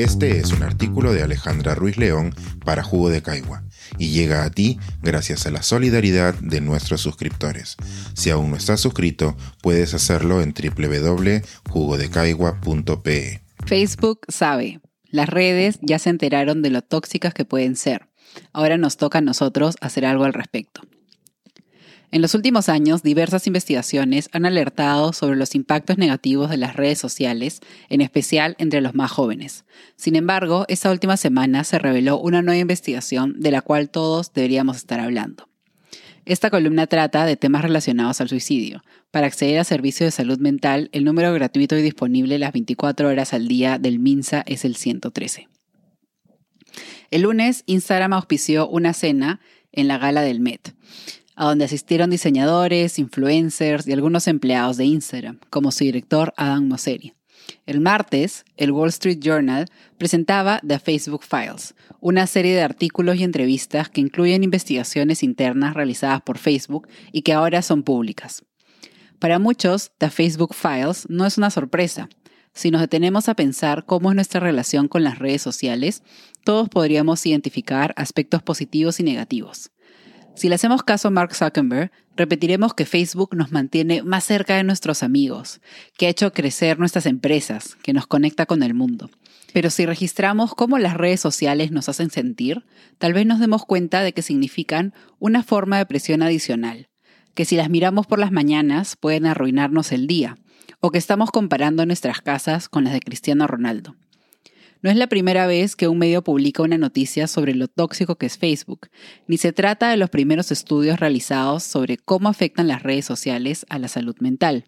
Este es un artículo de Alejandra Ruiz León para Jugo de Caigua y llega a ti gracias a la solidaridad de nuestros suscriptores. Si aún no estás suscrito, puedes hacerlo en www.jugodecaigua.pe. Facebook sabe. Las redes ya se enteraron de lo tóxicas que pueden ser. Ahora nos toca a nosotros hacer algo al respecto. En los últimos años, diversas investigaciones han alertado sobre los impactos negativos de las redes sociales, en especial entre los más jóvenes. Sin embargo, esta última semana se reveló una nueva investigación de la cual todos deberíamos estar hablando. Esta columna trata de temas relacionados al suicidio. Para acceder a servicios de salud mental, el número gratuito y disponible las 24 horas al día del MINSA es el 113. El lunes, Instagram auspició una cena en la gala del Met a donde asistieron diseñadores, influencers y algunos empleados de Instagram, como su director Adam Mosseri. El martes, el Wall Street Journal presentaba The Facebook Files, una serie de artículos y entrevistas que incluyen investigaciones internas realizadas por Facebook y que ahora son públicas. Para muchos, The Facebook Files no es una sorpresa. Si nos detenemos a pensar cómo es nuestra relación con las redes sociales, todos podríamos identificar aspectos positivos y negativos. Si le hacemos caso a Mark Zuckerberg, repetiremos que Facebook nos mantiene más cerca de nuestros amigos, que ha hecho crecer nuestras empresas, que nos conecta con el mundo. Pero si registramos cómo las redes sociales nos hacen sentir, tal vez nos demos cuenta de que significan una forma de presión adicional, que si las miramos por las mañanas pueden arruinarnos el día, o que estamos comparando nuestras casas con las de Cristiano Ronaldo. No es la primera vez que un medio publica una noticia sobre lo tóxico que es Facebook, ni se trata de los primeros estudios realizados sobre cómo afectan las redes sociales a la salud mental.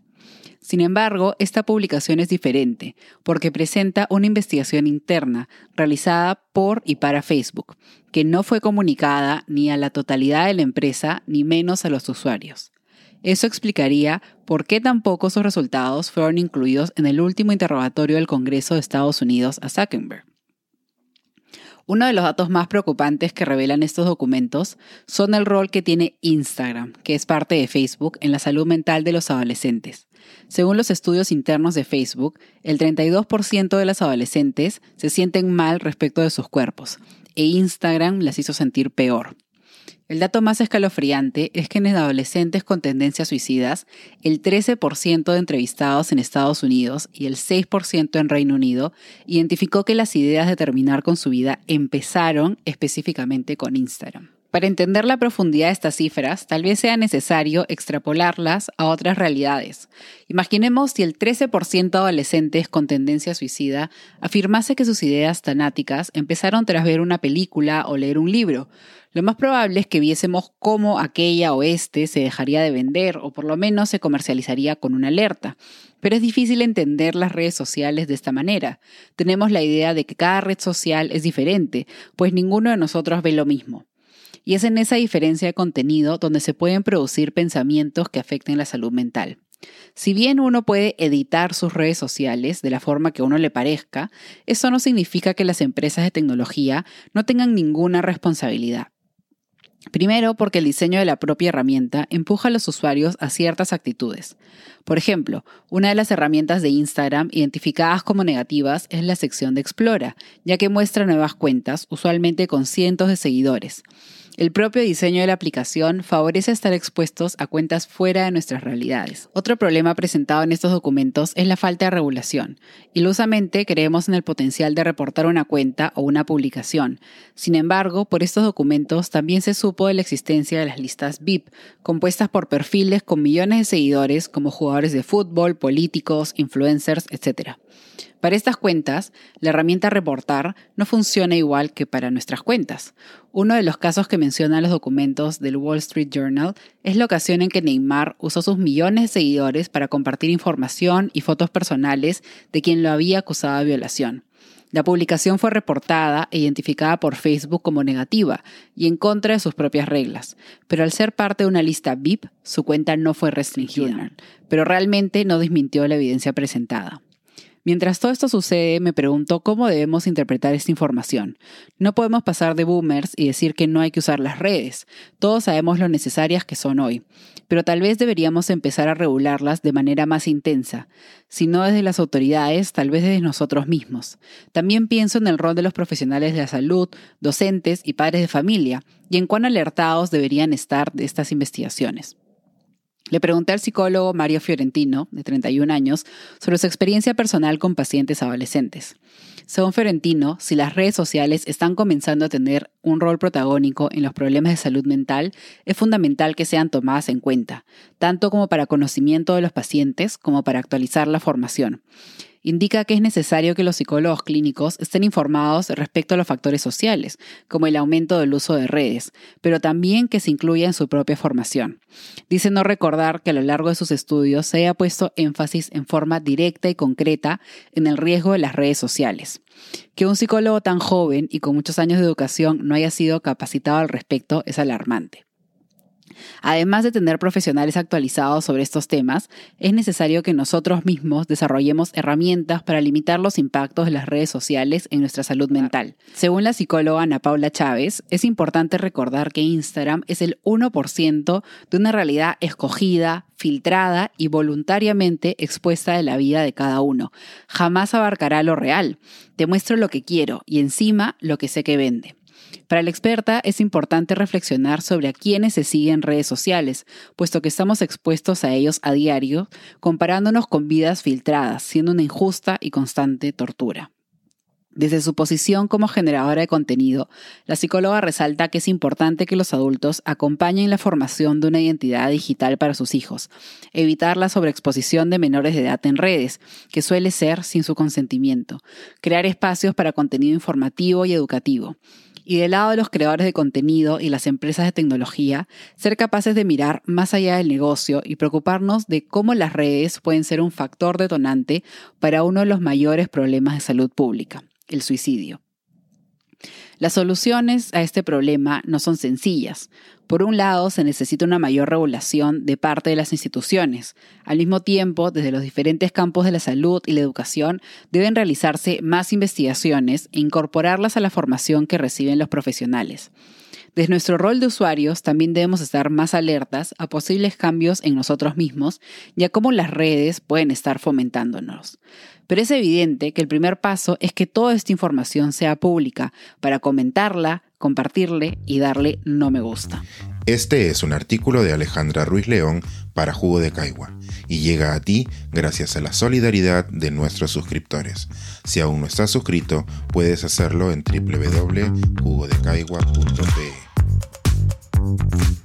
Sin embargo, esta publicación es diferente porque presenta una investigación interna realizada por y para Facebook, que no fue comunicada ni a la totalidad de la empresa ni menos a los usuarios. Eso explicaría por qué tampoco sus resultados fueron incluidos en el último interrogatorio del Congreso de Estados Unidos a Zuckerberg. Uno de los datos más preocupantes que revelan estos documentos son el rol que tiene Instagram, que es parte de Facebook, en la salud mental de los adolescentes. Según los estudios internos de Facebook, el 32% de las adolescentes se sienten mal respecto de sus cuerpos, e Instagram las hizo sentir peor. El dato más escalofriante es que en adolescentes con tendencias suicidas, el 13% de entrevistados en Estados Unidos y el 6% en Reino Unido identificó que las ideas de terminar con su vida empezaron específicamente con Instagram. Para entender la profundidad de estas cifras, tal vez sea necesario extrapolarlas a otras realidades. Imaginemos si el 13% de adolescentes con tendencia suicida afirmase que sus ideas tanáticas empezaron tras ver una película o leer un libro. Lo más probable es que viésemos cómo aquella o este se dejaría de vender o por lo menos se comercializaría con una alerta. Pero es difícil entender las redes sociales de esta manera. Tenemos la idea de que cada red social es diferente, pues ninguno de nosotros ve lo mismo. Y es en esa diferencia de contenido donde se pueden producir pensamientos que afecten la salud mental. Si bien uno puede editar sus redes sociales de la forma que a uno le parezca, eso no significa que las empresas de tecnología no tengan ninguna responsabilidad. Primero, porque el diseño de la propia herramienta empuja a los usuarios a ciertas actitudes. Por ejemplo, una de las herramientas de Instagram identificadas como negativas es la sección de Explora, ya que muestra nuevas cuentas, usualmente con cientos de seguidores. El propio diseño de la aplicación favorece estar expuestos a cuentas fuera de nuestras realidades. Otro problema presentado en estos documentos es la falta de regulación. Ilusamente creemos en el potencial de reportar una cuenta o una publicación. Sin embargo, por estos documentos también se supo de la existencia de las listas VIP, compuestas por perfiles con millones de seguidores como jugadores de fútbol, políticos, influencers, etc. Para estas cuentas, la herramienta Reportar no funciona igual que para nuestras cuentas. Uno de los casos que mencionan los documentos del Wall Street Journal es la ocasión en que Neymar usó sus millones de seguidores para compartir información y fotos personales de quien lo había acusado de violación. La publicación fue reportada e identificada por Facebook como negativa y en contra de sus propias reglas, pero al ser parte de una lista VIP, su cuenta no fue restringida, pero realmente no desmintió la evidencia presentada. Mientras todo esto sucede, me pregunto cómo debemos interpretar esta información. No podemos pasar de boomers y decir que no hay que usar las redes. Todos sabemos lo necesarias que son hoy, pero tal vez deberíamos empezar a regularlas de manera más intensa, si no desde las autoridades, tal vez desde nosotros mismos. También pienso en el rol de los profesionales de la salud, docentes y padres de familia, y en cuán alertados deberían estar de estas investigaciones. Le pregunté al psicólogo Mario Fiorentino, de 31 años, sobre su experiencia personal con pacientes adolescentes. Según Fiorentino, si las redes sociales están comenzando a tener un rol protagónico en los problemas de salud mental, es fundamental que sean tomadas en cuenta, tanto como para conocimiento de los pacientes como para actualizar la formación indica que es necesario que los psicólogos clínicos estén informados respecto a los factores sociales, como el aumento del uso de redes, pero también que se incluya en su propia formación. Dice no recordar que a lo largo de sus estudios se haya puesto énfasis en forma directa y concreta en el riesgo de las redes sociales. Que un psicólogo tan joven y con muchos años de educación no haya sido capacitado al respecto es alarmante. Además de tener profesionales actualizados sobre estos temas, es necesario que nosotros mismos desarrollemos herramientas para limitar los impactos de las redes sociales en nuestra salud mental. Según la psicóloga Ana Paula Chávez, es importante recordar que Instagram es el 1% de una realidad escogida, filtrada y voluntariamente expuesta de la vida de cada uno. Jamás abarcará lo real. Te muestro lo que quiero y encima lo que sé que vende. Para la experta es importante reflexionar sobre a quiénes se siguen en redes sociales, puesto que estamos expuestos a ellos a diario, comparándonos con vidas filtradas, siendo una injusta y constante tortura. Desde su posición como generadora de contenido, la psicóloga resalta que es importante que los adultos acompañen la formación de una identidad digital para sus hijos, evitar la sobreexposición de menores de edad en redes, que suele ser sin su consentimiento, crear espacios para contenido informativo y educativo, y del lado de los creadores de contenido y las empresas de tecnología, ser capaces de mirar más allá del negocio y preocuparnos de cómo las redes pueden ser un factor detonante para uno de los mayores problemas de salud pública, el suicidio. Las soluciones a este problema no son sencillas. Por un lado, se necesita una mayor regulación de parte de las instituciones. Al mismo tiempo, desde los diferentes campos de la salud y la educación, deben realizarse más investigaciones e incorporarlas a la formación que reciben los profesionales. Desde nuestro rol de usuarios también debemos estar más alertas a posibles cambios en nosotros mismos y a cómo las redes pueden estar fomentándonos. Pero es evidente que el primer paso es que toda esta información sea pública para comentarla, compartirle y darle no me gusta. Este es un artículo de Alejandra Ruiz León para Jugo de Caigua y llega a ti gracias a la solidaridad de nuestros suscriptores. Si aún no estás suscrito, puedes hacerlo en www.jugodecaigua.pe.